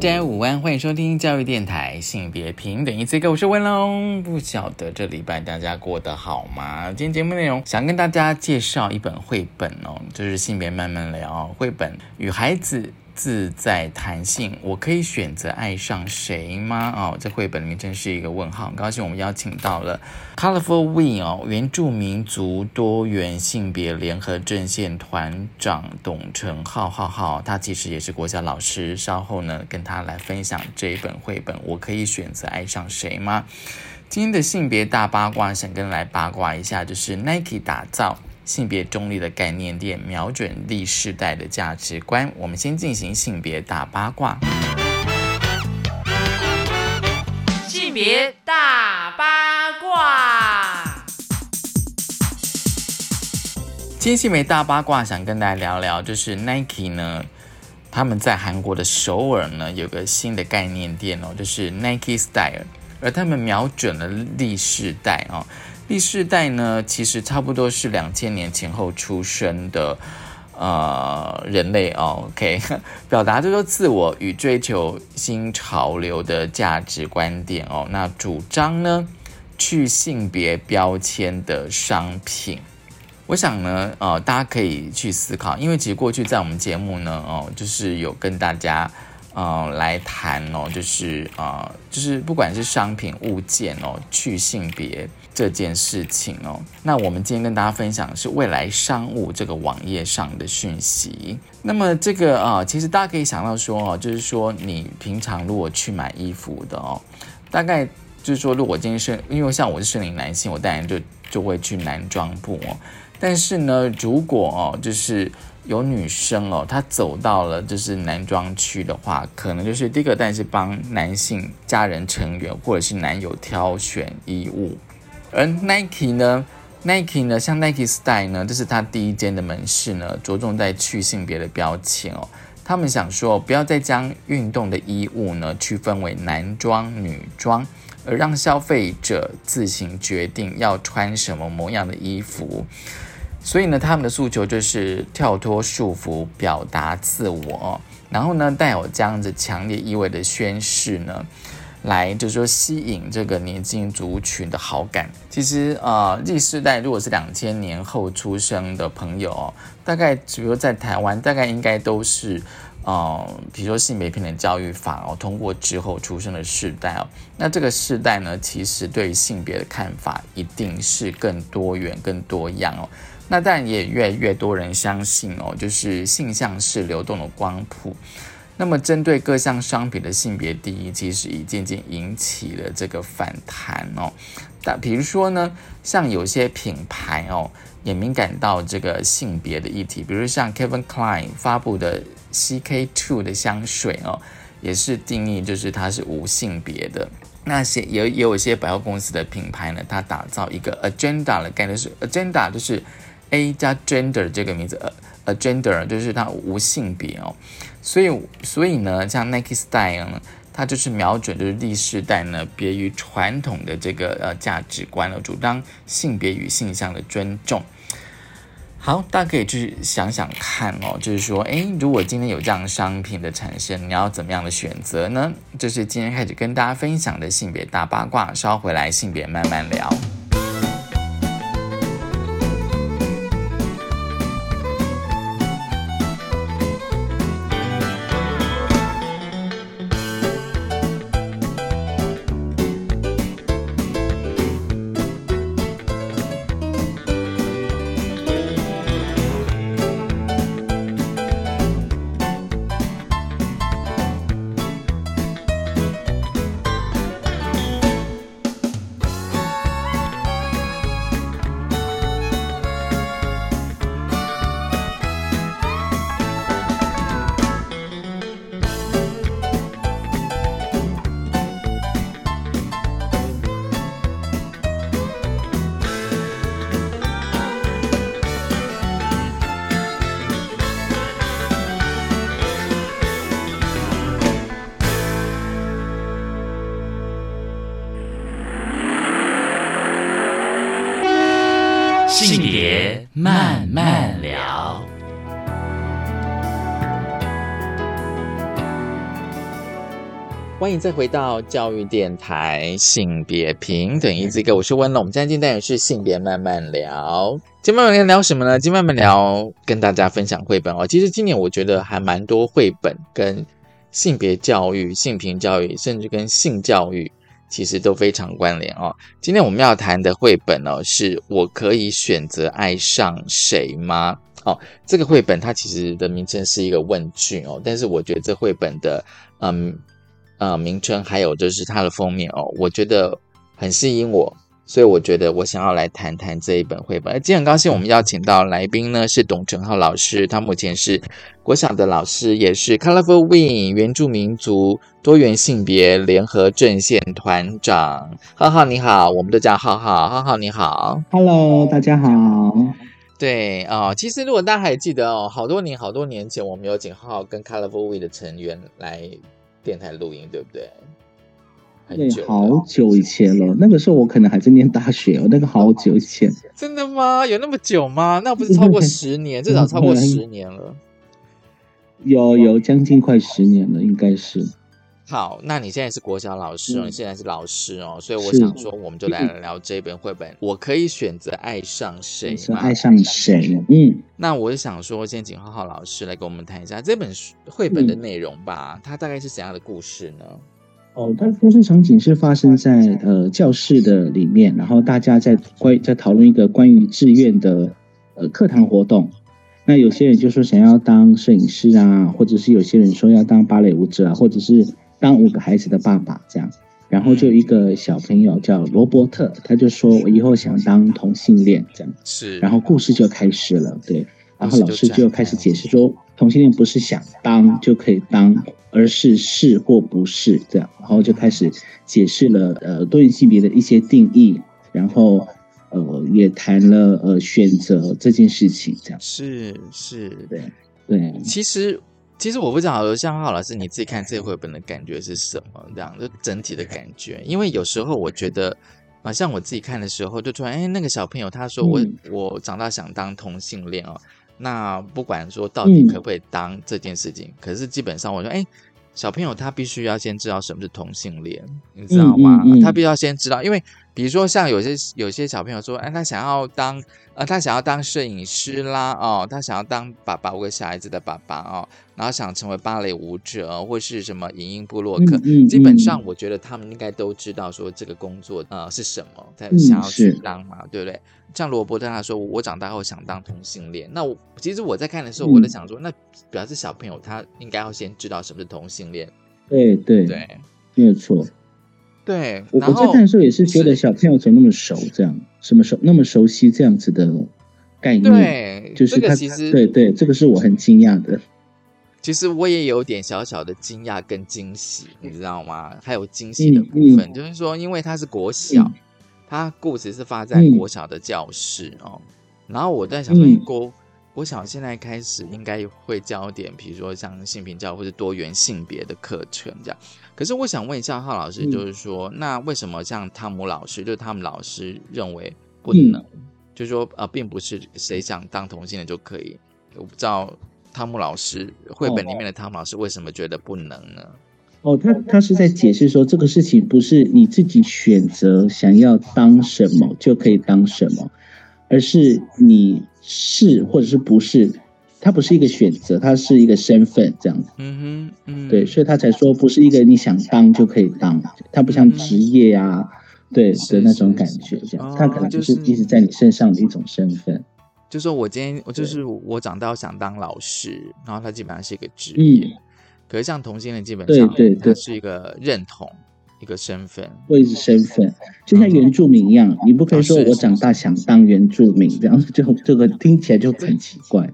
家午安，欢迎收听教育电台性别平等一次课我是文龙。不晓得这礼拜大家过得好吗？今天节目内容想跟大家介绍一本绘本哦，就是性别慢慢聊绘本与孩子。自在弹性，我可以选择爱上谁吗？哦，这绘本里面真是一个问号。很高兴我们邀请到了 Colorful We 哦，原住民族多元性别联合阵线团长董成浩浩浩，他其实也是国小老师。稍后呢，跟他来分享这一本绘本，我可以选择爱上谁吗？今天的性别大八卦，想跟来八卦一下，就是 Nike 打造。性别中立的概念店，瞄准历世代的价值观。我们先进行性别大八卦。性别大八卦。今天性别大八卦，想跟大家聊聊，就是 Nike 呢，他们在韩国的首尔呢，有个新的概念店哦，就是 Nike Style，而他们瞄准了历世代哦。第四代呢，其实差不多是两千年前后出生的呃人类哦，OK，表达这个自我与追求新潮流的价值观点哦。那主张呢去性别标签的商品，我想呢，呃，大家可以去思考，因为其实过去在我们节目呢，哦，就是有跟大家呃来谈哦，就是啊，就是不管是商品物件哦，去性别。这件事情哦，那我们今天跟大家分享的是未来商务这个网页上的讯息。那么这个啊，其实大家可以想到说哦，就是说你平常如果去买衣服的哦，大概就是说，如果今天是因为像我是生理男性，我当然就就会去男装部哦。但是呢，如果哦，就是有女生哦，她走到了就是男装区的话，可能就是第一个，但是帮男性家人成员或者是男友挑选衣物。而 Nike 呢，Nike 呢，像 Nike Style 呢，这是它第一间的门市呢，着重在去性别的标签哦。他们想说，不要再将运动的衣物呢区分为男装、女装，而让消费者自行决定要穿什么模样的衣服。所以呢，他们的诉求就是跳脱束缚，表达自我，然后呢，带有这样子强烈意味的宣誓呢。来就是说吸引这个年轻族群的好感。其实呃，Z 世代如果是两千年后出生的朋友，大概比如在台湾，大概应该都是呃，比如说性别平等教育法哦通过之后出生的世代哦。那这个世代呢，其实对性别的看法一定是更多元、更多样哦。那当然也越来越多人相信哦，就是性向是流动的光谱。那么，针对各项商品的性别定义，其实已渐渐引起了这个反弹哦。但比如说呢，像有些品牌哦，也敏感到这个性别的议题，比如像 Kevin Klein 发布的 CK Two 的香水哦，也是定义就是它是无性别的。那些也也有一些百货公司的品牌呢，它打造一个 Agenda 的概念，是 Agenda 就是 A 加 Gender 这个名字呃，agender 就是它无性别哦。所以，所以呢，像 Nike Style 呢，它就是瞄准就是第世代呢，别于传统的这个呃价值观了，主张性别与性向的尊重。好，大家可以去想想看哦，就是说，诶，如果今天有这样商品的产生，你要怎么样的选择呢？这是今天开始跟大家分享的性别大八卦，稍回来性别慢慢聊。欢迎再回到教育电台性别平等一这个，我是温龙。我们今天单元是性别慢慢聊，今天慢慢聊什么呢？今天慢慢聊跟大家分享绘本哦。其实今年我觉得还蛮多绘本跟性别教育、性平教育，甚至跟性教育，其实都非常关联哦。今天我们要谈的绘本呢，是我可以选择爱上谁吗？哦，这个绘本它其实的名称是一个问句哦，但是我觉得这绘本的 嗯。呃，名称还有就是它的封面哦，我觉得很吸引我，所以我觉得我想要来谈谈这一本绘本。今天很高兴我们邀请到来宾呢是董成浩老师，他目前是国小的老师，也是 Colorful Win 原住民族多元性别联合阵线团长。浩浩你好，我们都叫浩浩，浩浩你好，Hello，大家好。对啊，其实如果大家还记得哦，好多年好多年前，我们有请浩浩跟 Colorful Win 的成员来。电台录音对不对？很久，好久以前了。那个时候我可能还在念大学哦。那个好久以前，真的吗？有那么久吗？那不是超过十年，至少超过十年了。有有将近快十年了，应该是。好，那你现在是国小老师哦，你现在是老师哦，所以我想说，我们就来聊这本绘本。我可以选择爱上谁吗？爱上谁？嗯，那我想说，先请浩浩老师来跟我们谈一下这本书绘本的内容吧。它大概是怎样的故事呢？哦，它的故事场景是发生在呃教室的里面，然后大家在关在讨论一个关于志愿的呃课堂活动。那有些人就说想要当摄影师啊，或者是有些人说要当芭蕾舞者啊，或者是。当五个孩子的爸爸这样，然后就一个小朋友叫罗伯特，他就说我以后想当同性恋这样，是，然后故事就开始了，对，然后老师就开始解释说，同性恋不是想当就可以当，而是是或不是这样，然后就开始解释了呃多元性别的一些定义，然后呃也谈了呃选择这件事情这样，是是，对对，其实。其实我不知道，像浩老师你自己看这个绘本的感觉是什么？这样就整体的感觉，因为有时候我觉得啊，像我自己看的时候，就突然哎，那个小朋友他说我我长大想当同性恋哦，那不管说到底可不可以当这件事情，可是基本上我说哎。小朋友他必须要先知道什么是同性恋，你知道吗？他必须要先知道，因为比如说像有些有些小朋友说，哎，他想要当呃，他想要当摄影师啦，哦，他想要当爸爸，我个小孩子的爸爸哦，然后想成为芭蕾舞者或是什么影音部落客，基本上我觉得他们应该都知道说这个工作呃是什么，他想要去当嘛，对不对？像罗伯特他说，我长大后想当同性恋。那我其实我在看的时候，我在想说，那表示小朋友他应该要先知道什么是同性恋。对对对，没有错。对，我我在看的时候也是觉得小朋友怎么那么熟，这样什么熟那么熟悉这样子的概念。对，就是他其实对对，这个是我很惊讶的。其实我也有点小小的惊讶跟惊喜，你知道吗？还有惊喜的部分，就是说，因为他是国小。他故事是发在国小的教室哦，然后我在想说，国国小现在开始应该会教点，比如说像性平教或者多元性别的课程这样。可是我想问一下浩老师，就是说，那为什么像汤姆老师，就是他们老师认为不能，就是说呃，并不是谁想当同性的就可以？我不知道汤姆老师绘本里面的汤姆老师为什么觉得不能呢？哦，他他是在解释说，这个事情不是你自己选择想要当什么就可以当什么，而是你是或者是不是，它不是一个选择，它是一个身份这样子。嗯哼，嗯，对，所以他才说不是一个你想当就可以当，它不像职业啊，对的那种感觉这样，它可能就是一直在你身上的一种身份。就说我今天我就是我长大想当老师，然后它基本上是一个职业。可是像同性恋，基本上对对对，是一个认同，一个身份，位置身份，就像原住民一样，你不可以说我长大想当原住民，这样就这个听起来就很奇怪。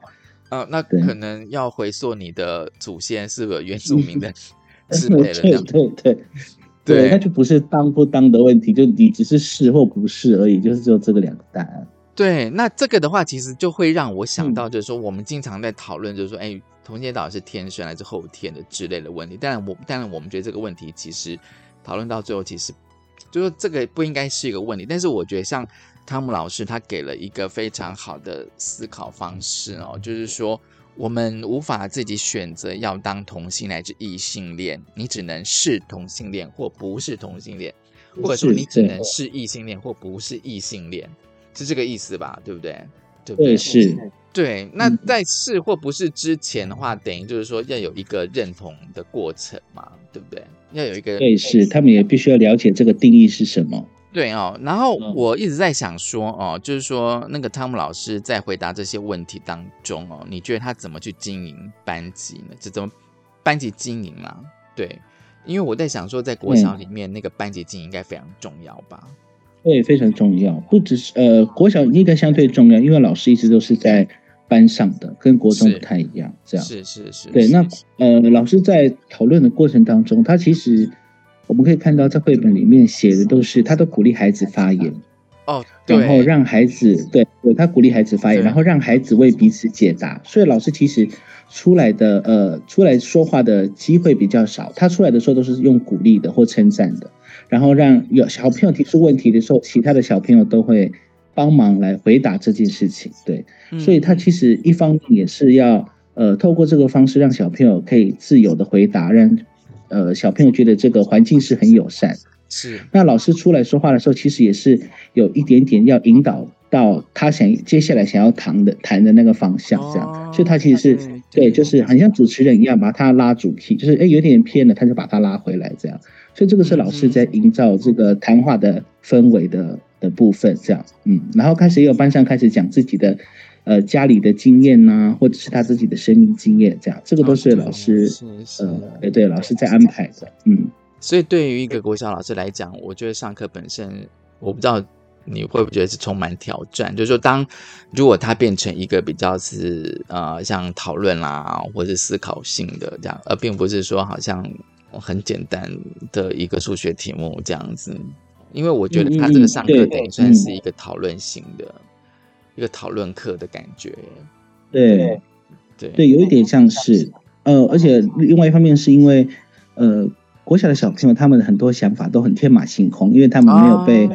啊，那可能要回溯你的祖先是个原住民的 之类的，对对对对，那就不是当不当的问题，就你只是是或不是而已，就是只有这个两个答案。对，那这个的话，其实就会让我想到，就是说我们经常在讨论，就是说，哎。同性岛是天生还是后天的之类的问题？当然，我当然我们觉得这个问题其实讨论到最后，其实就说这个不应该是一个问题。但是我觉得像汤姆老师他给了一个非常好的思考方式哦，就是说我们无法自己选择要当同性乃至异性恋，你只能是同性恋或不是同性恋，或者说你只能是异性恋或不是异性恋，是这个意思吧？对不对？对不对？是。对，那在是或不是之前的话，等于就是说要有一个认同的过程嘛，对不对？要有一个对，是他们也必须要了解这个定义是什么。对哦，然后我一直在想说哦，就是说那个汤姆老师在回答这些问题当中哦，你觉得他怎么去经营班级呢？这怎么班级经营啊？对，因为我在想说，在国小里面那个班级经营应该非常重要吧？对，非常重要，不只是呃国小应该相对重要，因为老师一直都是在。班上的跟国中不太一样，这样是是是，对。那呃，老师在讨论的过程当中，他其实我们可以看到，在绘本里面写的都是他都鼓励孩子发言哦，然后让孩子对对，他鼓励孩子发言，然后让孩子为彼此解答。所以老师其实出来的呃，出来说话的机会比较少，他出来的时候都是用鼓励的或称赞的，然后让有小朋友提出问题的时候，其他的小朋友都会。帮忙来回答这件事情，对，所以他其实一方面也是要呃透过这个方式让小朋友可以自由的回答，让呃小朋友觉得这个环境是很友善。是，那老师出来说话的时候，其实也是有一点点要引导到他想接下来想要谈的谈的那个方向，这样，所以他其实是对，就是很像主持人一样，把他拉主题，就是哎有点偏了，他就把他拉回来，这样，所以这个是老师在营造这个谈话的氛围的。的部分这样，嗯，然后开始也有班上开始讲自己的，呃，家里的经验呐，或者是他自己的生命经验，这样，这个都是老师，呃，哎，对，老师在安排的，嗯。所以对于一个国小老师来讲，我觉得上课本身，我不知道你会不会觉得是充满挑战，就是说，当如果它变成一个比较是呃，像讨论啦，或是思考性的这样，而并不是说好像很简单的一个数学题目这样子。因为我觉得他这个上课等于算是一个讨论型的，一个讨论课的感觉。对，对，对，有一点像是，呃，而且另外一方面是因为，呃，国小的小朋友他们很多想法都很天马行空，因为他们没有被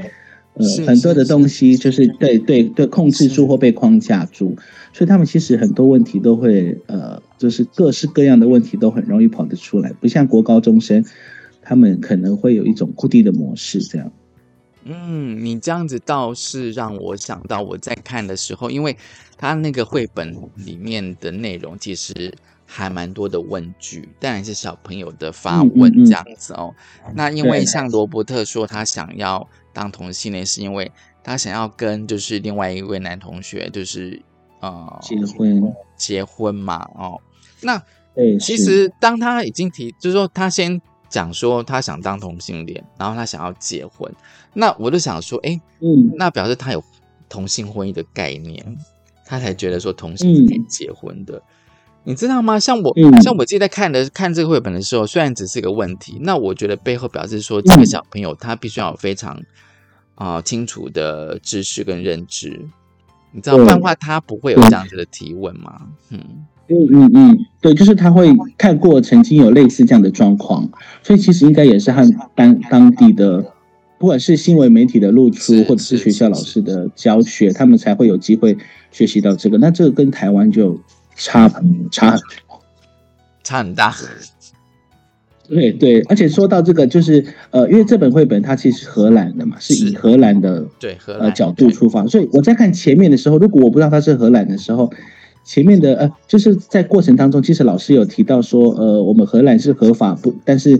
呃很多的东西就是对对对控制住或被框架住，所以他们其实很多问题都会呃，就是各式各样的问题都很容易跑得出来，不像国高中生，他们可能会有一种固定的模式这样。嗯，你这样子倒是让我想到我在看的时候，因为他那个绘本里面的内容其实还蛮多的问句，当然是小朋友的发问这样子哦。那因为像罗伯特说他想要当同性恋，是因为他想要跟就是另外一位男同学就是呃结婚结婚嘛哦。那其实当他已经提，就是说他先。讲说他想当同性恋，然后他想要结婚，那我就想说，哎，嗯，那表示他有同性婚姻的概念，他才觉得说同性是可以结婚的，你知道吗？像我，像我自己在看的看这个绘本的时候，虽然只是一个问题，那我觉得背后表示说，这个小朋友他必须要有非常啊清楚的知识跟认知，你知道，不然的话他不会有这样子的提问吗？嗯。嗯嗯嗯，对，就是他会看过曾经有类似这样的状况，所以其实应该也是和当当地的，不管是新闻媒体的露出，或者是学校老师的教学，他们才会有机会学习到这个。那这个跟台湾就差差差很大。对对，而且说到这个，就是呃，因为这本绘本它其实是荷兰的嘛，是以荷兰的对呃角度出发，所以我在看前面的时候，如果我不知道它是荷兰的时候。前面的呃，就是在过程当中，其实老师有提到说，呃，我们荷兰是合法不，但是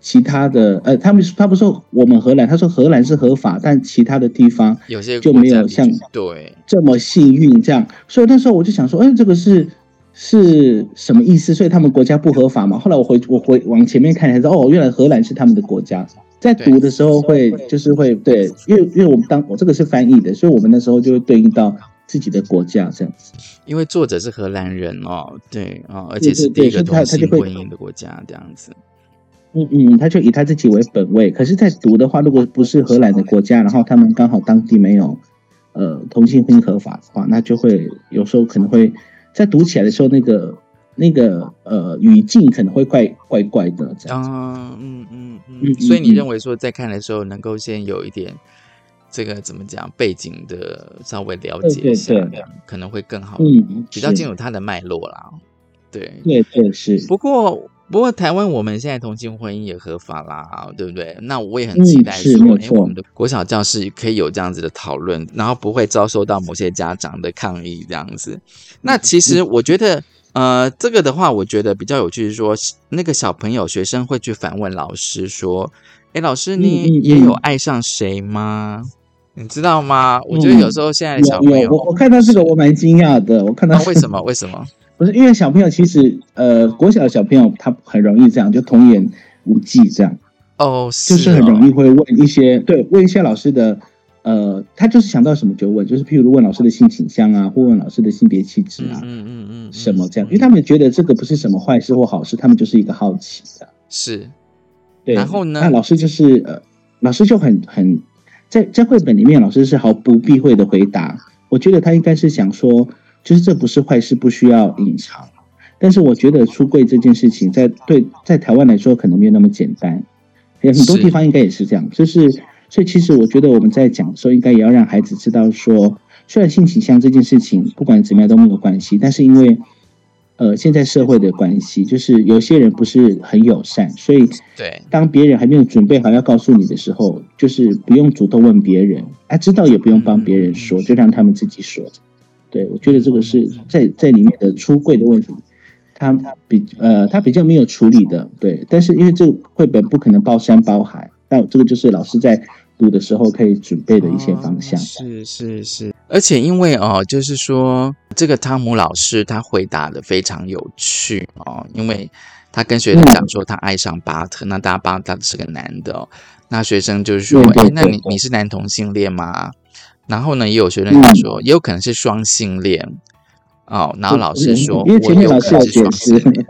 其他的呃，他们他不说我们荷兰，他说荷兰是合法，但其他的地方有些就没有像对这么幸运这样。所以那时候我就想说，哎，这个是是什么意思？所以他们国家不合法嘛？后来我回我回往前面看才知道，哦，原来荷兰是他们的国家。在读的时候会就是会对，因为因为我们当我这个是翻译的，所以我们那时候就会对应到。自己的国家这样子，因为作者是荷兰人哦，对啊，而且是第一个同性婚姻的国家这样子。嗯嗯，他就以他自己为本位。可是，在读的话，如果不是荷兰的国家，然后他们刚好当地没有呃同性婚姻合法的话，那就会有时候可能会在读起来的时候，那个那个呃语境可能会怪怪怪的这样子。嗯嗯嗯嗯。所以你认为说在看的时候，能够先有一点。这个怎么讲背景的稍微了解一下对，可能会更好，嗯，比较是清楚它的脉络啦。对，对对是，不过，不过台湾我们现在同性婚姻也合法啦，对不对？那我也很期待哎我们的国小教室可以有这样子的讨论，然后不会遭受到某些家长的抗议这样子。那其实我觉得，呃，这个的话，我觉得比较有趣是说，那个小朋友学生会去反问老师说：“哎，老师，嗯你嗯也有嗯爱上谁吗？你知道吗？”我觉得有时候现在的小朋友，我我看到这个我蛮惊讶的，我看到那为什么？为什么？不是因为小朋友其实呃，国小的小朋友他很容易这样，就童言无忌这样，哦，就是很哦容易会问一些对问一些老师的呃，他就是想到什么就问，就是譬如问老师的性倾向啊，或问老师的性别气质啊，嗯嗯嗯嗯，什么这样，嗯因为他们觉得这个不是什么坏事或好事，他们就是一个好奇的。是对，然后呢那老师就是呃，老师就很很在在绘本里面，老师是毫不避讳的回答。我觉得他应该是想说，就是这不是坏事，不需要隐藏。但是我觉得出柜这件事情在，对在台湾来说可能没有那么简单，有很多地方应该也是这样。就是所以其实我觉得我们在讲的时候，应该也要让孩子知道说，虽然性倾向这件事情不管怎么样都没有关系，但是因为呃现在社会的关系，就是有些人不是很友善，所以对，当别人还没有准备好要告诉你的时候，就是不用主动问别人，啊，知道也不用帮别人说，就让他们自己说。对，我觉得这个是在在里面的出柜的问题，他比呃他比较没有处理的，对。但是因为这个绘本不可能包山包海，那这个就是老师在读的时候可以准备的一些方向。哦是是是，而且因为哦，就是说这个汤姆老师他回答的非常有趣哦，因为他跟学生讲说他爱上巴特，那大家巴特是个男的哦，那学生就是说，哎，那你你是男同性恋吗？然后呢，也有学生讲说，也有可能是双性恋哦，然后老师说，因为前面我有可能是双性释，恋。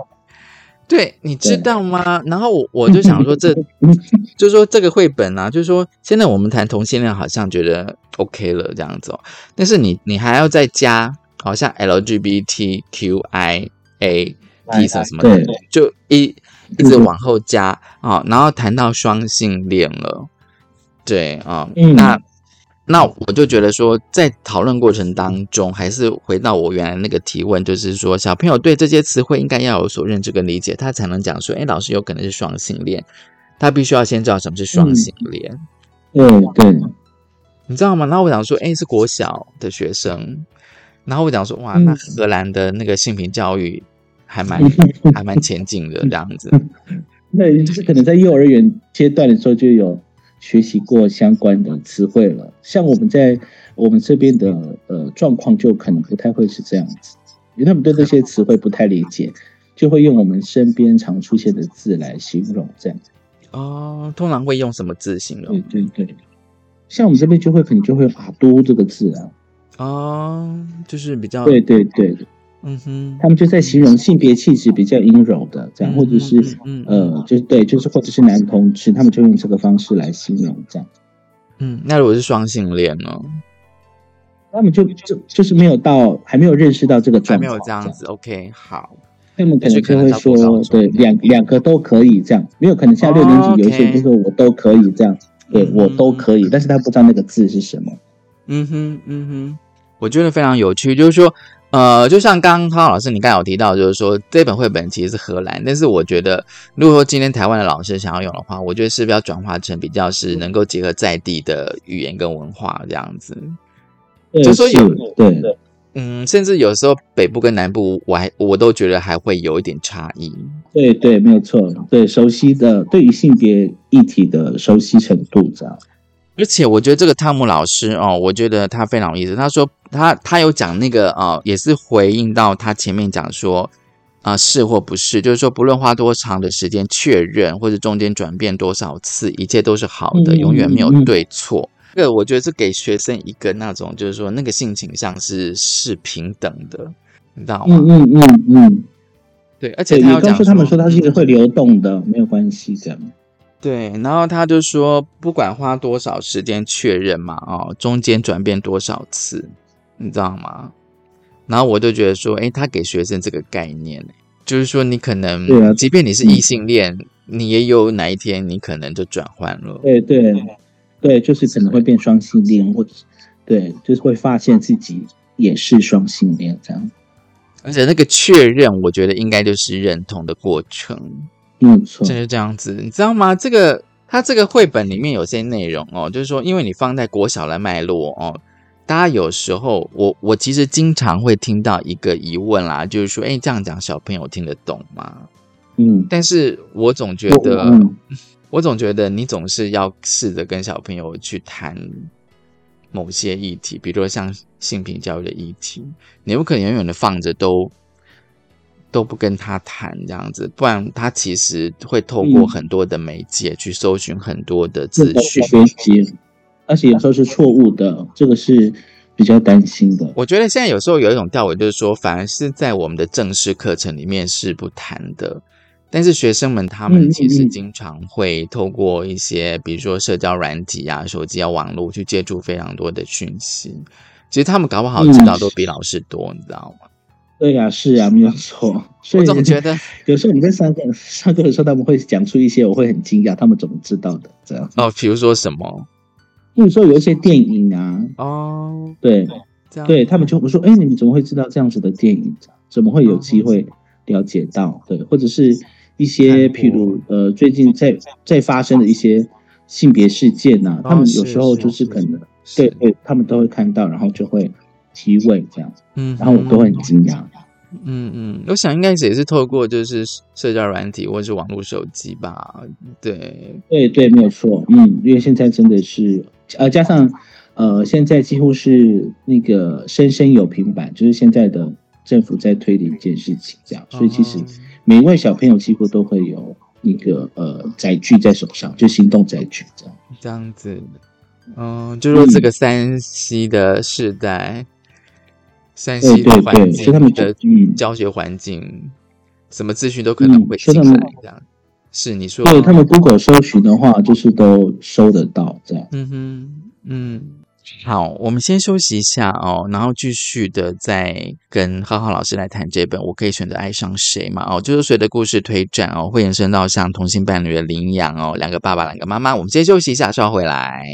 对，你知道吗？然后我我就想说这，就是说这个绘本啊，就是说现在我们谈同性恋好像觉得 OK 了这样子哦，但是你你还要再加，好像 LGBTQIA P 什么什么的，就一一直往后加啊、然后谈到双性恋了，对啊、嗯。那那我就觉得说，在讨论过程当中，还是回到我原来那个提问，就是说，小朋友对这些词汇应该要有所认知跟理解，他才能讲说，哎，老师有可能是双性恋，他必须要先知道什么是双性恋，对对，你知道吗？然后我想说，哎，是国小的学生，然后我讲说，哇，嗯。那荷兰的那个性平教育还蛮 还蛮前进的这样子，那就是可能在幼儿园阶段的时候就有学习过相关的词汇了。像我们在我们这边的呃状况，就可能不太会是这样子，因为他们对这些词汇不太理解，就会用我们身边常出现的字来形容这样。哦，通常会用什么字形容对？对对，像我们这边就会可能就会有阿都这个字啊，哦，就是比较，对对对，嗯哼，他们就在形容性别气质比较阴柔的这样，或者是嗯就是对，就是或者是男同志，他们就用这个方式来形容这样。嗯，那如果是双性恋呢？他们就就就是没有到，还没有认识到这个还没状况，有这样子，OK，好，他们可能就会说对，两两个都可以这样，没有可能像六年哦级有一些就是我都可以这样，对嗯我都可以，但是他不知道那个字是什么。嗯哼，嗯哼，我觉得非常有趣，就是说，呃，就像刚刚汤老师你刚才有提到，就是说这本绘本其实是荷兰，但是我觉得，如果说今天台湾的老师想要用的话，我觉得是不是要转化成比较是能够结合在地的语言跟文化这样子？对就说有对嗯，甚至有时候北部跟南部，我还我都觉得还会有一点差异。对对，没有错，对熟悉的对于性别议题的熟悉程度这样。而且我觉得这个汤姆老师哦，我觉得他非常有意思。他说他他有讲那个哦，也是回应到他前面讲说啊、是或不是，就是说不论花多长的时间确认，或者中间转变多少次，一切都是好的，嗯永远没有嗯嗯对错。这个我觉得是给学生一个那种，就是说那个性倾向是是平等的，你知道吗？嗯嗯嗯嗯，对，而且，他要讲说告诉他们说它是一个嗯会流动的，没有关系这样。对，然后他就说，不管花多少时间确认嘛，哦，中间转变多少次，你知道吗？然后我就觉得说，哎，他给学生这个概念，就是说你可能，对啊即便你是异性恋，你也有哪一天你可能就转换了。对对对，就是可能会变双性恋，或者是对，就是会发现自己也是双性恋这样。而且那个确认，我觉得应该就是认同的过程，没有错，就是这样子，你知道吗？这个它这个绘本里面有些内容哦，就是说，因为你放在国小的脉络哦，大家有时候我我其实经常会听到一个疑问啦，就是说，哎，这样讲小朋友听得懂吗？嗯，但是我总觉我得，嗯 我总觉得你总是要试着跟小朋友去谈某些议题，比如说像性平教育的议题，你不可能永远的放着都都不跟他谈这样子，不然他其实会透过嗯很多的媒介去搜寻很多的资讯是。学习，而且有时候是错误的，这个是比较担心的。我觉得现在有时候有一种调尾，就是说，反而是在我们的正式课程里面是不谈的，但是学生们他们嗯其实嗯经常会透过一些，比如说社交软体啊、手机啊、网络去接触非常多的讯息。其实他们搞不好知道嗯都比老师多，你知道吗？对呀、是啊，没有错。所我以总觉得，有时候我们在上课上课的时候，他们会讲出一些我会很惊讶，他们怎么知道的？这样，哦，比如说什么比如说有一些电影啊，哦，对这样对，他们就会说，哎，你们怎么会知道这样子的电影？怎么会有机会了解到？对，或者是一些譬如呃，最近在在发生的一些性别事件呐、他们有时候就是可能对对，他们都会看到，然后就会提问这样，嗯，然后我都会很惊讶。嗯嗯，我想应该也是透过就是社交软体或者是网络手机吧，对，对对，没有错，嗯，因为现在真的是，呃，加上呃，现在几乎是那个生生有平板，就是现在的政府在推的一件事情，这样，所以其实哦每一位小朋友几乎都会有那个呃载具在手上，就行动载具这样。这样子，嗯，就说这个三 C 的世代，山西的环境他们的嗯教学环境，什么资讯都可能嗯会进来这样。是你说，对他们 Google 搜寻的话，就是都搜得到这样。嗯哼，嗯，好，我们先休息一下哦，然后继续的再跟浩浩老师来谈这本《我可以选择爱上谁》嘛哦，就是随着故事推展哦，会延伸到像同性伴侣的领养哦，两个爸爸，两个妈妈。我们先休息一下，稍后回来。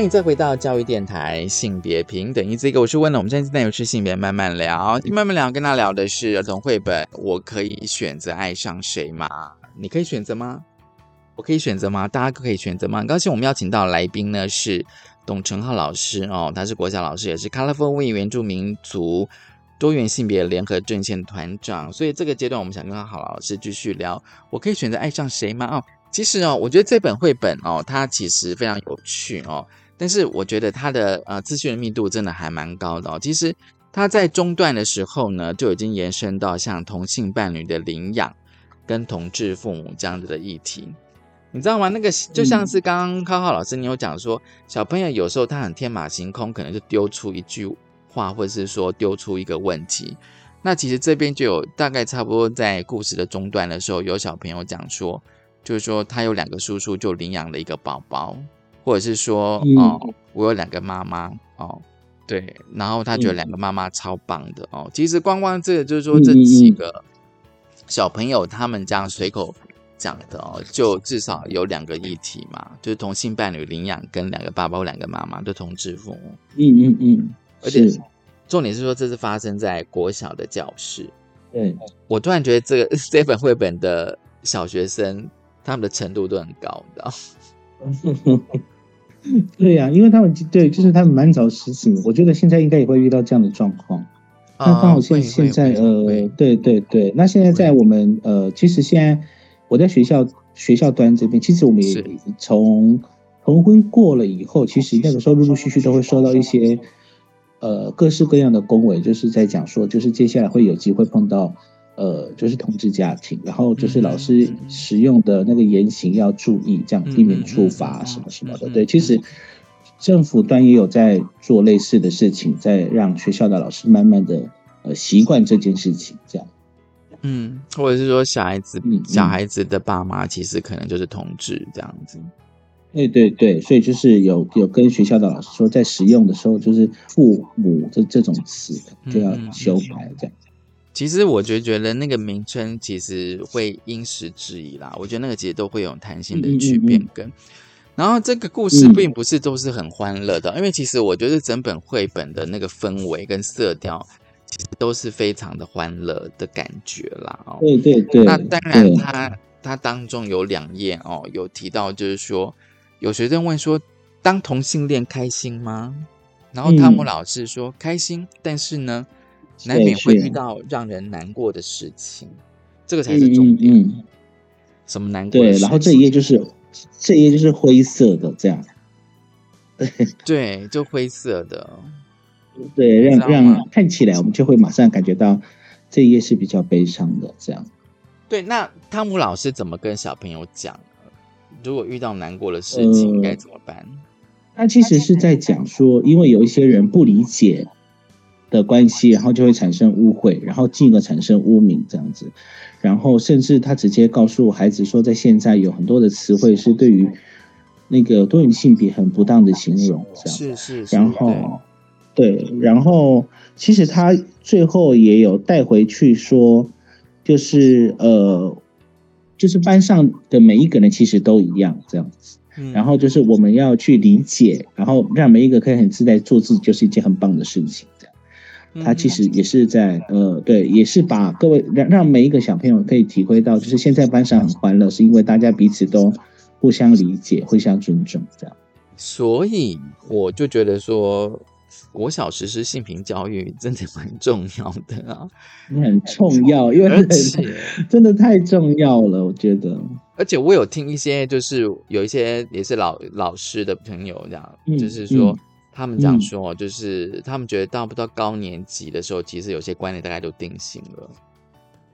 欢迎再回到教育电台性别平等一这个，我是温了。我们现在内容是性别慢慢聊，慢慢聊跟他聊的是儿童绘本。我可以选择爱上谁吗？你可以选择吗？我可以选择吗？大家都可以选择吗？很高兴我们邀请到来宾呢是董成浩老师哦，他是国小老师，也是 Colorful We 原住民族多元性别联合阵线团长。所以这个阶段，我们想跟郝老师继续聊。我可以选择爱上谁吗？哦，其实哦，我觉得这本绘本哦，它其实非常有趣哦。但是我觉得它的呃资讯的密度真的还蛮高的哦。其实它在中段的时候呢，就已经延伸到像同性伴侣的领养跟同志父母这样子的议题，你知道吗？那个就像是刚刚康浩老师你有讲说，小朋友有时候他很天马行空，可能就丢出一句话，或者是说丢出一个问题。那其实这边就有大概差不多在故事的中段的时候，有小朋友讲说，就是说他有两个叔叔就领养了一个宝宝。或者是说，嗯。哦，我有两个妈妈，哦，对，然后他觉得嗯。两个妈妈超棒的，哦，其实光光这个就是说嗯这几个小朋友他们这样随口讲的哦，就至少有两个议题嘛，就是同性伴侣领养跟两个爸爸或两个妈妈的同志父母，嗯嗯嗯，而且重点是说这是发生在国小的教室，对，我突然觉得这个 这本绘本的小学生他们的程度都很高，你知道吗？对呀、因为他们对，就是他们蛮早实行，我觉得现在应该也会遇到这样的状况。那刚好现现在呃，对对对，那现在在我们呃，其实现在我在学校学校端这边，其实我们也从同婚过了以后，其实那个时候陆陆续续都会收到一些呃各式各样的恭维，就是在讲说，就是接下来会有机会碰到呃就是同志家庭，然后就是老师使用的那个言行要注意，这样避免处罚什么什么的。对，其实政府端也有在做类似的事情，在让学校的老师慢慢的呃习惯这件事情，这样。嗯，或者是说小孩子小孩子的爸妈其实可能就是同志这样子。对对对，所以就是有有跟学校的老师说，在使用的时候，就是父母这这种词就要修改这样。其实我就觉得那个名称其实会因时制宜啦，我觉得那个其实都会有弹性的去变更。然后这个故事嗯并不是都是很欢乐的，因为其实我觉得整本绘本的那个氛围跟色调，其实都是非常的欢乐的感觉啦。哦，对对对，那当然对它，它当中有两页哦，有提到就是说，有学生问说，当同性恋开心吗？然后汤姆嗯老师说、开心，但是呢，是难免会遇到让人难过的事情，这个才是重嗯点。嗯嗯，什么难过的对？然后这一页就是这一页就是灰色的这样，对，就灰色的。对，让让看起来我们就会马上感觉到这一页是比较悲伤的这样。对，那汤姆老师怎么跟小朋友讲？如果遇到难过的事情，呃该怎么办？他其实是在讲说，因为有一些人不理解的关系，然后就会产生误会，然后进而产生污名这样子，然后甚至他直接告诉孩子说，在现在有很多的词汇是对于那个多元性别很不当的形容这样。是是是，然后对，然后其实他最后也有带回去说，就是呃，就是班上的每一个人其实都一样这样子。然后就是我们要去理解，然后让每一个可以很自在做自己，就是一件很棒的事情。他其实也是在呃，对，也是把各位让让每一个小朋友可以体会到，就是现在班上很欢乐，是因为大家彼此都互相理解、互相尊重，这样。所以我就觉得说，国小实施性平教育真的蛮重要的啊，很重要，因为而且真的太重要了，我觉得。而且我有听一些，就是有一些也是老老师的朋友这样，嗯就是说、嗯他们这样说，就是他们觉得到不到高年级的时候，其实有些观念大概就定型了。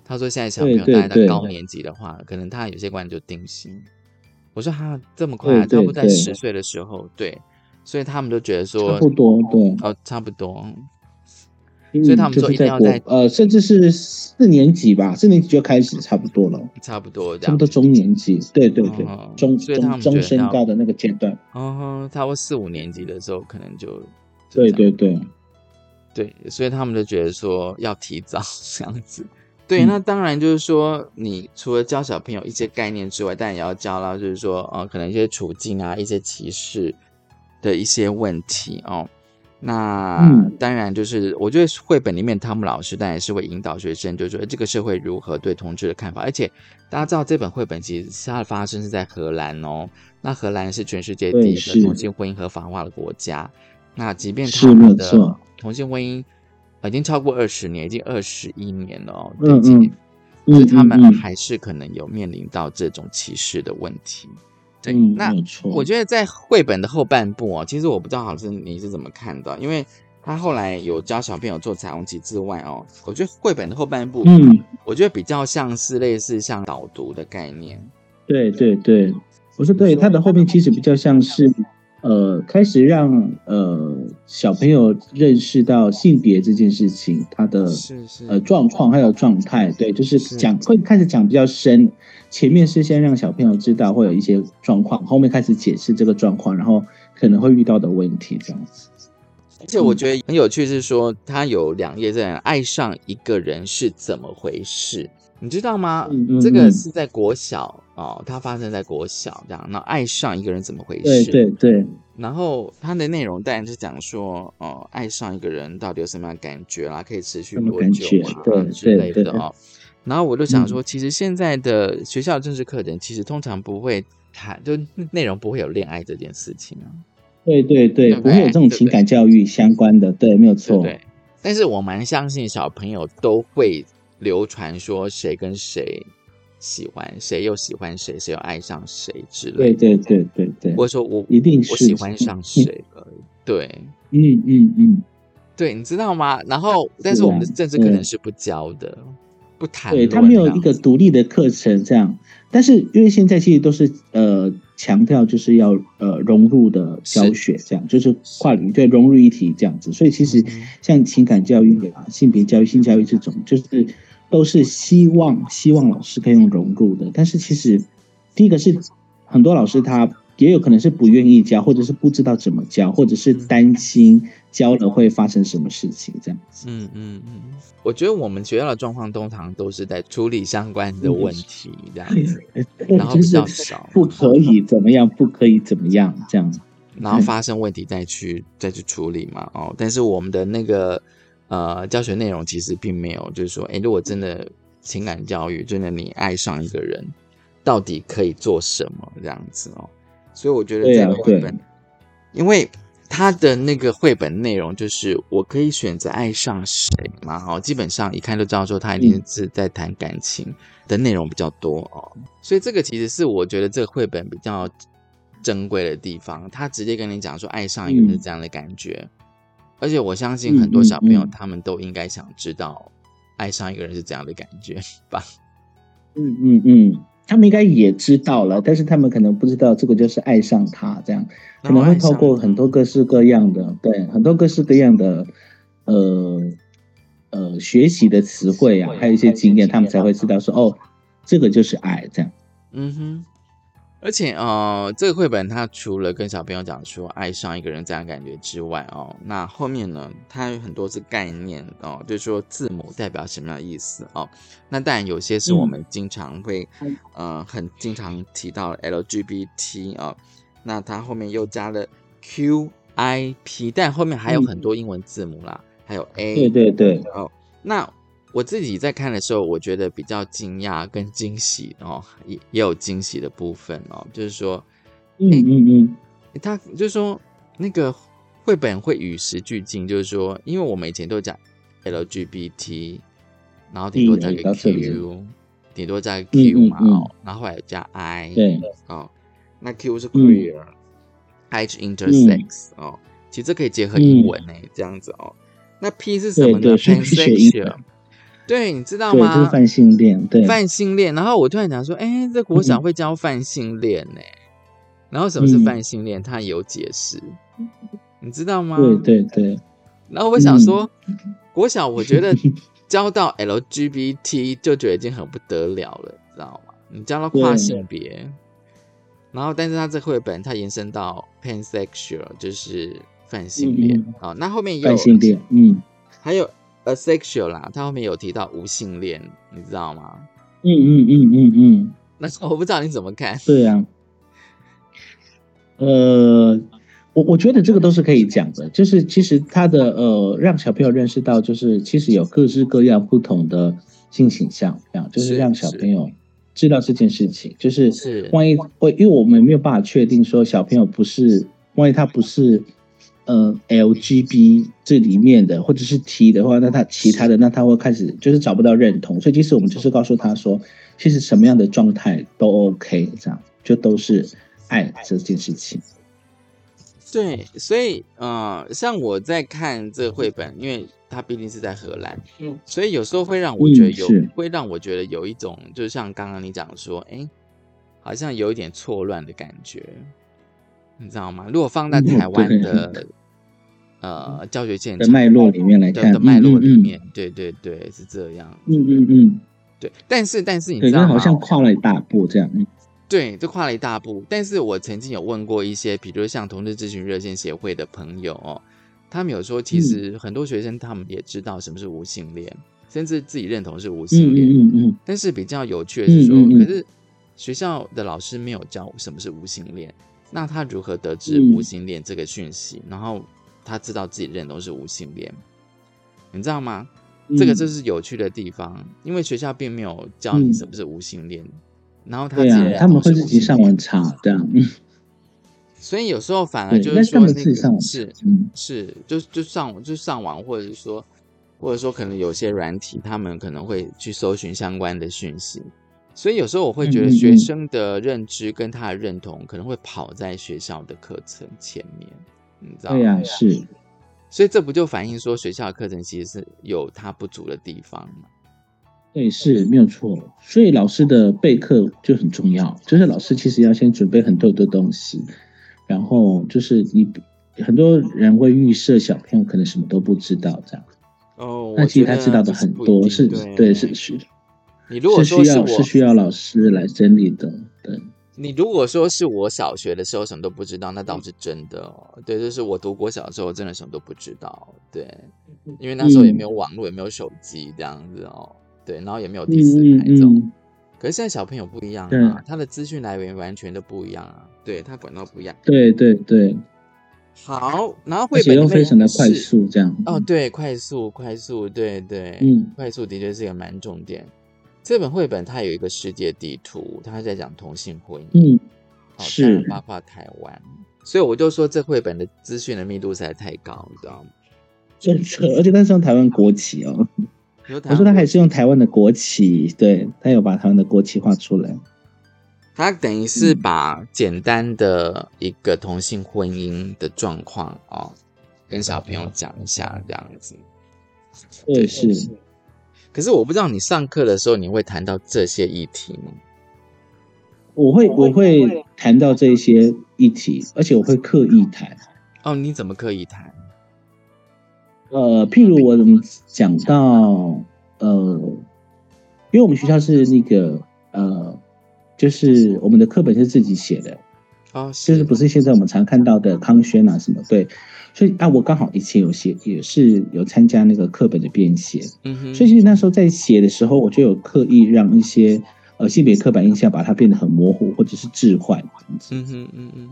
他说现在小朋友大概到高年级的话，可能他有些观念就定型。我说哈这么快、差不多在十岁的时候，对，所以他们都觉得说差不多，对。哦，差不多，嗯所以他们说就是在国一定要在呃，甚至是四年级吧，四年级就开始差不多了，差不多这样差不多中年级，对对对，哦中中中们觉得要升高的那个阶段，哦，差不多四五年级的时候，可能就就对对对，对，所以他们就觉得说要提早这样子。对，嗯那当然就是说，你除了教小朋友一些概念之外，但也要教到就是说，呃，可能一些处境啊，一些歧视的一些问题哦。那、嗯当然就是，我觉得绘本里面汤姆老师当然是会引导学生，就是说这个社会如何对同志的看法。而且大家知道，这本绘本其实它的发生是在荷兰哦。那荷兰是全世界第一个同性婚姻合法化的国家。那即便他们的同性婚姻已经超过二十年，已经二十一年了哦，嗯对嗯嗯就是他们嗯还是可能有面临到这种歧视的问题。没有错，我觉得在绘本的后半部哦，其实我不知道老师你是怎么看的，因为他后来有教小朋友做彩虹旗之外哦，我觉得绘本的后半部，嗯，我觉得比较像是类似像导读的概念。对对对，我说对，它的后面其实比较像是呃，开始让呃小朋友认识到性别这件事情，它的是是。呃状况还有状态，对，就是是。讲会开始讲比较深，前面是先让小朋友知道会有一些状况，后面开始解释这个状况，然后可能会遇到的问题这样子。而且我觉得很有趣是说，他有两页在讲爱上一个人是怎么回事，你知道吗？嗯嗯这个嗯是在国小哦，它发生在国小这样。那爱上一个人怎么回事？对对，然后它的内容当然是讲说，哦，爱上一个人到底有什么样的感觉啦，可以持续多久啊对之类的哦。然后我就想说，其实现在的学校政治课程其实通常不会谈，就内容不会有恋爱这件事情啊。对对对，不不会有这种情感教育相关的，对，没有错。对对？但是我蛮相信小朋友都会流传说谁跟谁喜欢，谁又喜欢谁，谁又爱上谁之类的，对对对对对，或者说我一定是我喜欢上谁了，对。嗯嗯嗯，对，你知道吗？然后，但是我们的政治课程是不教的，不谈对他没有一个独立的课程这样，但是因为现在其实都是呃强调就是要呃融入的教学这样，就是跨领域对融入一体这样子，所以其实像情感教育啊、性别教育、性教育这种，就是都是希望希望老师可以用融入的，但是其实第一个是很多老师他也有可能是不愿意教，或者是不知道怎么教，或者是担心教了会发生什么事情这样子。嗯嗯嗯，我觉得我们学校的状况通常都是在处理相关的问题这样子，然后比较少不可以怎么样，不可以怎么样这样。然后发生问题再去再去处理嘛。哦，但是我们的那个呃教学内容其实并没有，就是说，哎，如果真的情感教育，真的你爱上一个人，到底可以做什么这样子哦。所以我觉得这个绘本，因为它的那个绘本内容就是我可以选择爱上谁嘛，哦，基本上一看就知道说他一定是在谈感情的内容比较多哦，所以这个其实是我觉得这个绘本比较珍贵的地方，他直接跟你讲说爱上一个人是这样的感觉，而且我相信很多小朋友他们都应该想知道爱上一个人是怎样的感觉吧，嗯 嗯嗯。他们应该也知道了，但是他们可能不知道这个就是爱上他，这样可能会透过很多各式各样的，对，很多各式各样的，呃呃学习的词汇啊，还有一些经验，他们才会知道说，哦，这个就是爱，这样。嗯哼。而且呃，这个绘本它除了跟小朋友讲说爱上一个人这样感觉之外哦，那后面呢，它有很多是概念哦，就是说字母代表什么样的意思哦。那当然有些是我们经常会呃很经常提到 LGBT 啊，那它后面又加了 QIP，但后面还有很多英文字母啦，还有 A，对对。对哦，那。我自己在看的时候，我觉得比较惊讶跟惊喜哦，也也有惊喜的部分哦，就是说，嗯嗯嗯，他就是说那个绘本会与时俱进，就是说，因为我们以前都讲 LGBT，然后顶多加个 Q，顶多加个 Q 嘛哦，然后后来加 I，对。哦，那 Q 是 queer，I 是 intersex 哦，其实可以结合英文呢，这样子哦，那 P 是什么呢？Pansexual。对，你知道吗？就是泛性恋，对，泛性恋。然后我突然想说，哎，这国小会教泛性恋呢。然后什么是泛性恋？他有解释，你知道吗？对对对。然后我想说，国小我觉得 教到 LGBT 就觉得已经很不得了了，知道吗？你教到跨性别，然后但是他这绘本它延伸到 pansexual，就是泛性恋啊。那后面也有泛性恋，嗯，还有。Asexual 啦，他后面有提到无性恋，你知道吗？嗯嗯嗯嗯嗯。那我不知道你怎么看。对呀。呃，我我觉得这个都是可以讲的，就是其实他的呃，让小朋友认识到，就是其实有各式各样不同的性倾向，这样就是让小朋友知道这件事情，就是是万一会，因为我们没有办法确定说小朋友不是，万一他不是。呃，LGB 这里面的或者是 T 的话，那他其他的那他会开始就是找不到认同，所以其实我们就是告诉他说，其实什么样的状态都 OK，这样就都是爱这件事情。对，所以呃，像我在看这绘本，因为它毕竟是在荷兰，嗯，所以有时候会让我觉得有，会让我觉得有一种，就像刚刚你讲说，哎，好像有一点错乱的感觉。你知道吗？如果放在台湾的呃教学现场的脉络里面来看，的脉络里面，对对对，是这样。嗯嗯嗯，对。但是但是你知道吗？好像跨了一大步这样。对，就跨了一大步。但是我曾经有问过一些，比如像同志咨询热线协会的朋友哦，他们有说，其实很多学生他们也知道什么是无性恋，甚至自己认同是无性恋。嗯嗯嗯。但是比较有趣的是说，可是学校的老师没有教什么是无性恋。那他如何得知无性恋这个讯息？然后他知道自己认同是无性恋，你知道吗？这个就是有趣的地方，因为学校并没有教你什么是无性恋，然后他他们会自己上网查这样。所以有时候反而就是说，那个是是就就上就上网，或者是说，或者说可能有些软体，他们可能会去搜寻相关的讯息。所以有时候我会觉得学生的认知跟他的认同可能会跑在学校的课程前面，你知道吗？对呀，是。所以这不就反映说学校的课程其实是有它不足的地方吗？对，是没有错。所以老师的备课就很重要，就是老师其实要先准备很多的东西，然后就是你很多人会预设小朋友可能什么都不知道这样，哦，那其实他知道的很多，是对，是是。你如果说是需要是需要老师来整理的，对。你如果说是我小学的时候什么都不知道，那倒是真的哦。对，就是我读国小的时候真的什么都不知道，对，因为那时候也没有网络，也没有手机这样子哦。对，然后也没有第四台这种，可是现在小朋友不一样啊，他的资讯来源完全都不一样啊，对他管道不一样。对对对，好，然后绘本又非常的快速，这样哦，对，快速快速，对对，嗯，快速的确是一个蛮重点。这本绘本它有一个世界地图，它在讲同性婚姻，嗯，是包括台湾，所以我就说这绘本的资讯的密度实在太高，你知道吗？真扯，而且它是用台湾国旗哦。我说他还是用台湾的国旗，对他有把台湾的国旗画出来。他等于是把简单的一个同性婚姻的状况哦，跟小朋友讲一下这样子。对，是。可是我不知道你上课的时候你会谈到这些议题吗？我会，我会谈到这些议题，而且我会刻意谈。哦，你怎么刻意谈？呃，譬如我讲到呃，因为我们学校是那个呃，就是我们的课本是自己写的，啊，就是不是现在我们常看到的康轩啊什么对，所以啊，我刚好以前有写，也是有参加那个课本的编写，嗯哼，所以其实那时候在写的时候，我就有刻意让一些呃性别刻板印象把它变得很模糊或者是置换这样子，嗯哼嗯嗯。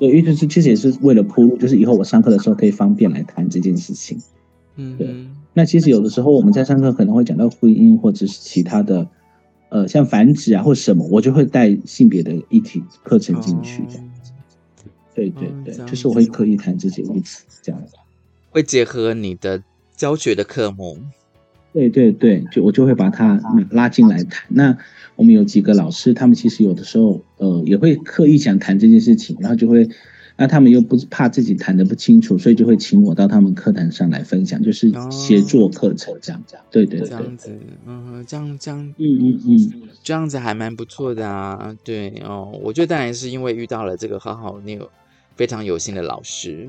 对，因为是其实也是为了铺路，就是以后我上课的时候可以方便来谈这件事情。嗯，对。那其实有的时候我们在上课可能会讲到婚姻或者是其他的，呃，像繁殖啊或什么，我就会带性别的议题课程进去子。对对对，就是我会刻意谈这些议题这样子，会结合你的教学的科目。对对对，就我就会把它拉进来谈。那我们有几个老师，他们其实有的时候，呃，也会刻意想谈这件事情，然后就会，那他们又不是怕自己谈的不清楚，所以就会请我到他们课堂上来分享，就是协作课程这样这样。对对对，这样子，嗯，这样这样，嗯嗯嗯，这样子还蛮不错的啊。对哦，我觉得当然是因为遇到了这个好好那个非常有心的老师。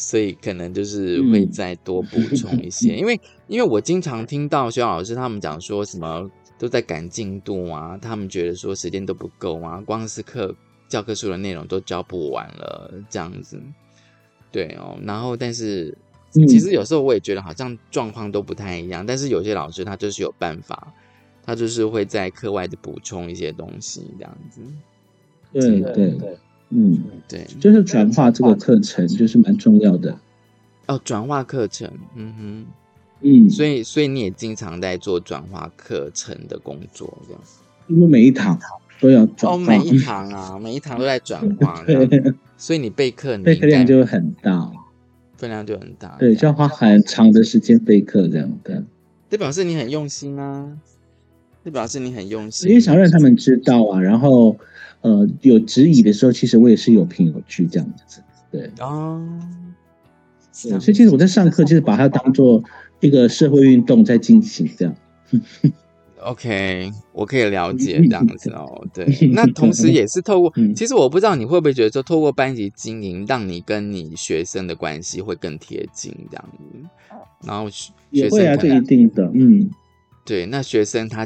所以可能就是会再多补 充一些，因为因为我经常听到学校老师他们讲说什么都在赶进度啊，他们觉得说时间都不够啊，光是课教科书的内容都教不完了这样子。对哦，然后但是其实有时候我也觉得好像状况都不太一样，但是有些老师他就是有办法，他就是会在课外的补充一些东西这样子。对对对。嗯，对，就是转化这个课程，就是蛮重要的。哦，转化课程，嗯哼，嗯，所以，所以你也经常在做转化课程的工作，这样。因为每一堂都要转化，哦，每一堂啊，每一堂都在转化，所以你备课，备课量就很大，分量就很大，对，就要花很长的时间备课这样的。这表示你很用心啊，这表示你很用心，因为想让他们知道啊，然后。呃，有质疑的时候，其实我也是有凭有据这样子，对啊。所以其实我在上课，就是把它当做一个社会运动在进行这样。OK，我可以了解这样子哦。对，那同时也是透过，其实我不知道你会不会觉得说，透过班级经营，让你跟你学生的关系会更贴近这样子。然后学生啊，这一定的，嗯，对，那学生他。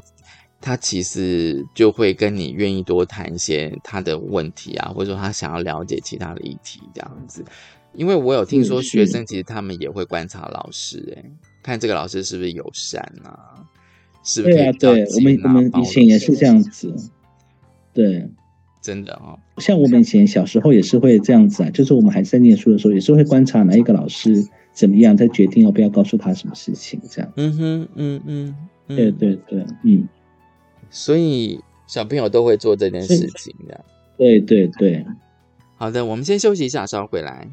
他其实就会跟你愿意多谈一些他的问题啊，或者说他想要了解其他的议题这样子。因为我有听说学生其实他们也会观察老师，哎，看这个老师是不是友善啊，是不是？对啊，对，我们我们以前也是这样子，对，真的哦。像我们以前小时候也是会这样子啊，就是我们还在念书的时候，也是会观察哪一个老师怎么样，再决定要不要告诉他什么事情这样。嗯哼，嗯嗯，对对对，嗯。所以小朋友都会做这件事情的，对对对。好的，我们先休息一下，稍后回来。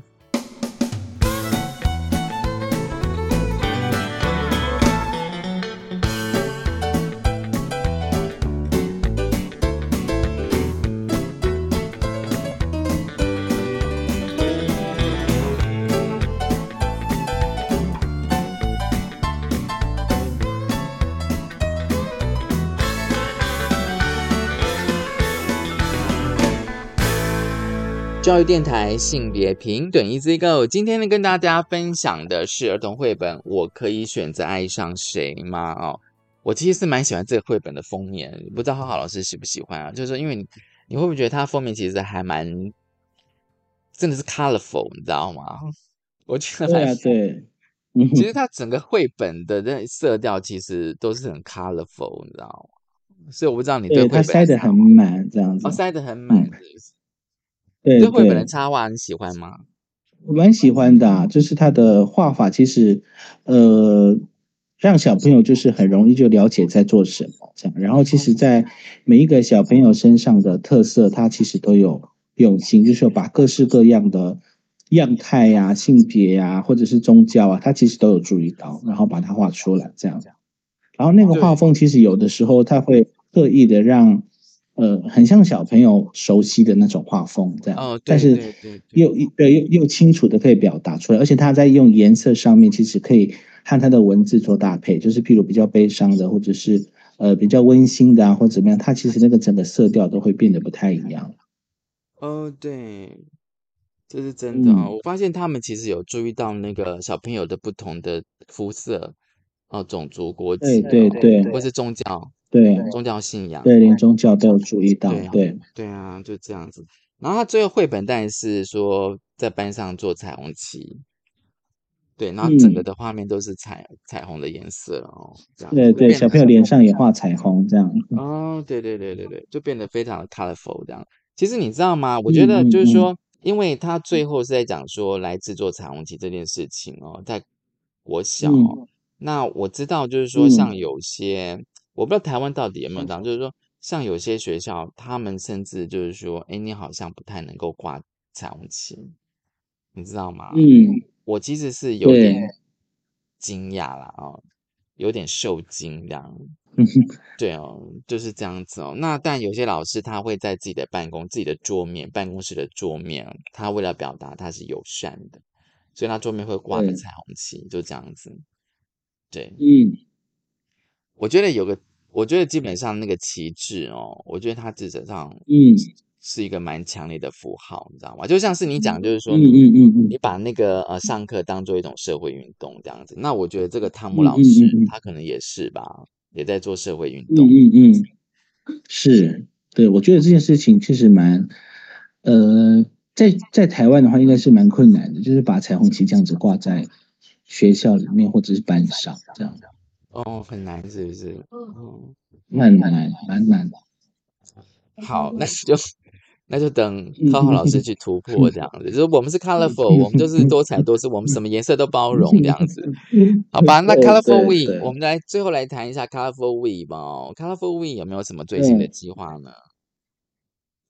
教育电台性别平等 Easy Go，今天呢跟大家分享的是儿童绘本《我可以选择爱上谁吗》哦，我其实是蛮喜欢这个绘本的封面，不知道浩浩老师喜不喜欢啊？就是说，因为你你会不会觉得它封面其实还蛮真的是 colorful，你知道吗？我觉得对 其实它整个绘本的那色调其实都是很 colorful，你知道吗？所以我不知道你对，它绘本塞得很满，这样子哦，。塞得很满，对这绘本的，插画你喜欢吗？我蛮喜欢的、啊，就是他的画法，其实呃，让小朋友就是很容易就了解在做什么这样。然后，其实，在每一个小朋友身上的特色，他其实都有用心，就是把各式各样的样态呀、性别呀、或者是宗教啊，他其实都有注意到，然后把它画出来这样。然后那个画风，其实有的时候他会刻意的让。呃，很像小朋友熟悉的那种画风，这样。哦，对但是又对又又清楚的可以表达出来，而且他在用颜色上面，其实可以和他的文字做搭配，就是譬如比较悲伤的，或者是呃比较温馨的啊，或怎么样，他其实那个整个色调都会变得不太一样。哦，对，这是真的哦。嗯我发现他们其实有注意到那个小朋友的不同的肤色、哦，种族、国籍，对对对或是宗教、对宗教信仰，对，连宗教都有注意到对啊，对对啊，就这样子。然后他最后绘本当然是说在班上做彩虹旗，对，然后整个嗯的画面都是彩彩虹的颜色哦，这样对对，小朋友脸上也画彩虹这样。哦，对对对对对，就变得非常的 colorful 这样。其实你知道吗？我觉得就是说，因为他最后是在讲说来制作彩虹旗这件事情哦，在国小哦。嗯那我知道就是说，像嗯有些我不知道台湾到底有没有这样，就是说，像有些学校，他们甚至就是说，哎，你好像不太能够挂彩虹旗，你知道吗？嗯，我其实是有点惊讶啦，哦，有点受惊这样。嗯对哦，就是这样子哦。那但有些老师他会在自己的办公、自己的桌面、办公室的桌面，他为了表达他是友善的，所以他桌面会挂个彩虹旗，就这样子。对，嗯我觉得有个，我觉得基本上那个旗帜哦，我觉得它基本上嗯是一个蛮强烈的符号，你知道吗？就像是你讲，就是说嗯你嗯嗯嗯你把那个呃上课当做一种社会运动这样子，那我觉得这个汤姆嗯嗯老师嗯嗯他可能也是吧，也在做社会运嗯动。嗯嗯，是，对，我觉得这件事情确实蛮，呃，在在台湾的话，应该是蛮困难的，就是把彩虹旗这样子挂在学校里面或者是班上，这样哦，很难是不是？嗯，蛮难，蛮难的。好，那就那就等嗯浩浩老师去突破这样子，就是我们是 colorful，我们就是多彩多姿，我们什么颜色都包容这样子。好吧，那 Colorful We，对我们来最后来谈一下 Colorful We 吧。Colorful We 有没有什么最新的计划呢？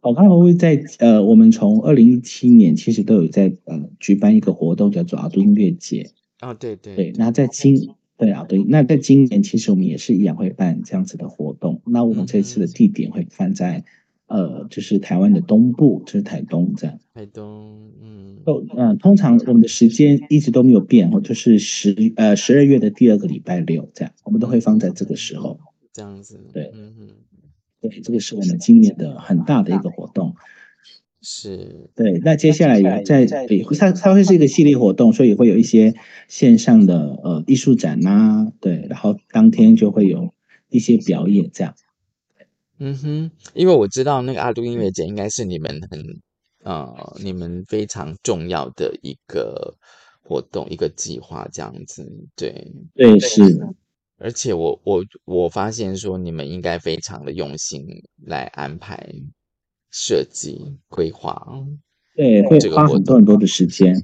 好看会在呃，我们从二零一七年其实都有在呃举办一个活动，叫做阿都音乐节。哦，对对对，那在今对啊，对，那在今年其实我们也是一样会办这样子的活动。那我们这次的地点会放在呃，就是台湾的东部，就是台东这样。台东，嗯，都嗯、通常我们的时间一直都没有变，或就是十呃十二月的第二个礼拜六这样，我们都会放在这个时候。这样子，对对，这个是我们今年的很大的一个活动。是，对，那接下来也在对，它它会是一个系列活动，所以会有一些线上的呃艺术展呐、对，然后当天就会有一些表演这样。嗯哼，因为我知道那个阿都音乐节应该是你们很呃，你们非常重要的一个活动，一个计划这样子，对。对，是，而且我我我发现说你们应该非常的用心来安排、设计、规划。对，会花很多很多的时间。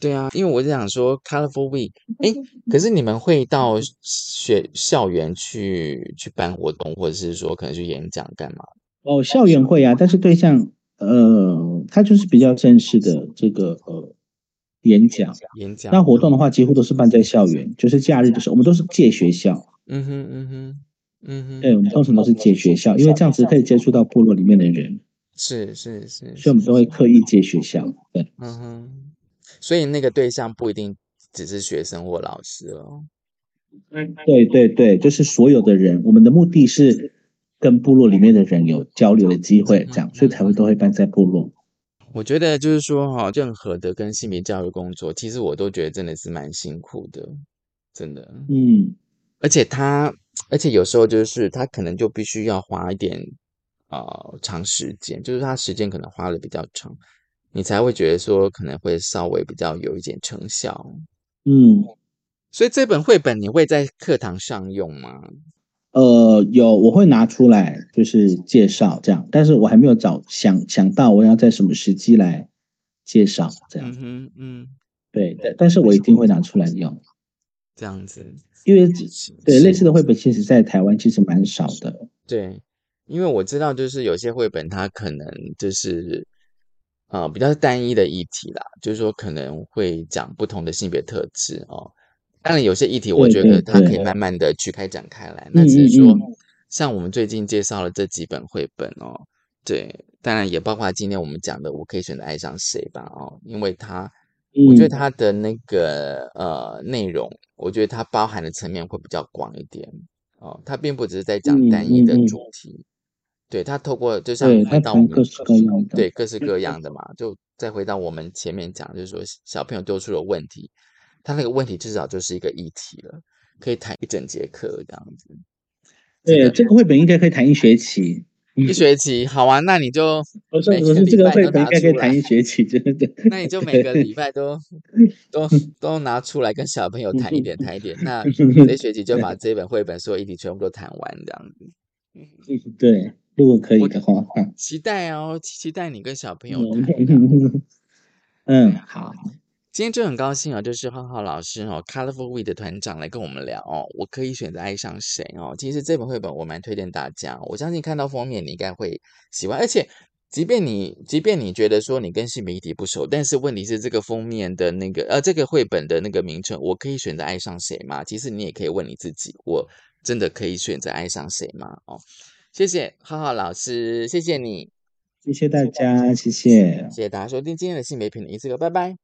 对啊，因为我就想说，Colorful Week，哎，可是你们会到学校园去去办活动，或者是说可能去演讲干嘛？哦，校园会啊，但是对象呃，他就是比较正式的这个呃演讲。演讲？那活动的话，几乎都是办在校园，就是假日的时候，我们都是借学校。嗯哼嗯哼嗯哼，对，我们通常都是借学校，因为这样子可以接触到部落里面的人，是是是，所以我们都会刻意借学校。对，嗯哼，所以那个对象不一定只是学生或老师哦。对对对，就是所有的人，我们的目的是跟部落里面的人有交流的机会，这样，所以才会都会办在部落。我觉得就是说哈，任何的跟性别教育工作，其实我都觉得真的是蛮辛苦的，真的。嗯，而且他，而且有时候就是他可能就必须要花一点啊、呃长时间，就是他时间可能花的比较长，你才会觉得说可能会稍微比较有一点成效。嗯，所以这本绘本你会在课堂上用吗？呃，有我会拿出来就是介绍这样，但是我还没有找想想到我要在什么时机来介绍这样。嗯哼，嗯，对，但但是我一定会拿出来用，这样子，因为对是类似的绘本，其实在台湾其实蛮少的。对，因为我知道，就是有些绘本它可能就是呃比较单一的议题啦，就是说可能会讲不同的性别特质哦。当然，有些议题我觉得它可以慢慢的去开展开来。嗯那只是说嗯，像我们最近介绍了这几本绘本哦，对，当然也包括今天我们讲的《我可以选择爱上谁》吧哦，因为它我觉得嗯它的那个呃内容，我觉得它包含的层面会比较广一点哦，它并不只是在讲嗯单一的主题，对，他透过就像对，回到我们各式各样的。对各式各样的嘛，就再回到我们前面讲，就是说小朋友丢出了问题，他那个问题至少就是一个议题了，可以谈一整节课这样子。对，这个绘本应该可以谈一学期。一学期好啊，那你就我说每个我说这个礼拜都绘本应该可以拿出来谈一学期，真的。那你就每个礼拜都 都都拿出来跟小朋友谈一点谈一点，那这学期就把这本绘本所有议题全部都谈完这样子。对，如果可以的话，嗯期待哦，期待你跟小朋友谈。嗯，嗯，好，今天就很高兴啊，就是浩浩老师哦，Colorful We 的团长来跟我们聊哦，我可以选择爱上谁哦。其实这本绘本我蛮推荐大家，我相信看到封面你应该会喜欢，而且即便你即便你觉得说你跟性别议题不熟，但是问题是这个封面的那个呃这个绘本的那个名称，我可以选择爱上谁吗？其实你也可以问你自己，我真的可以选择爱上谁吗？哦，谢谢浩浩老师，谢谢你，谢谢大家，谢谢。谢谢大家收听今天的性别平等一次个，拜拜。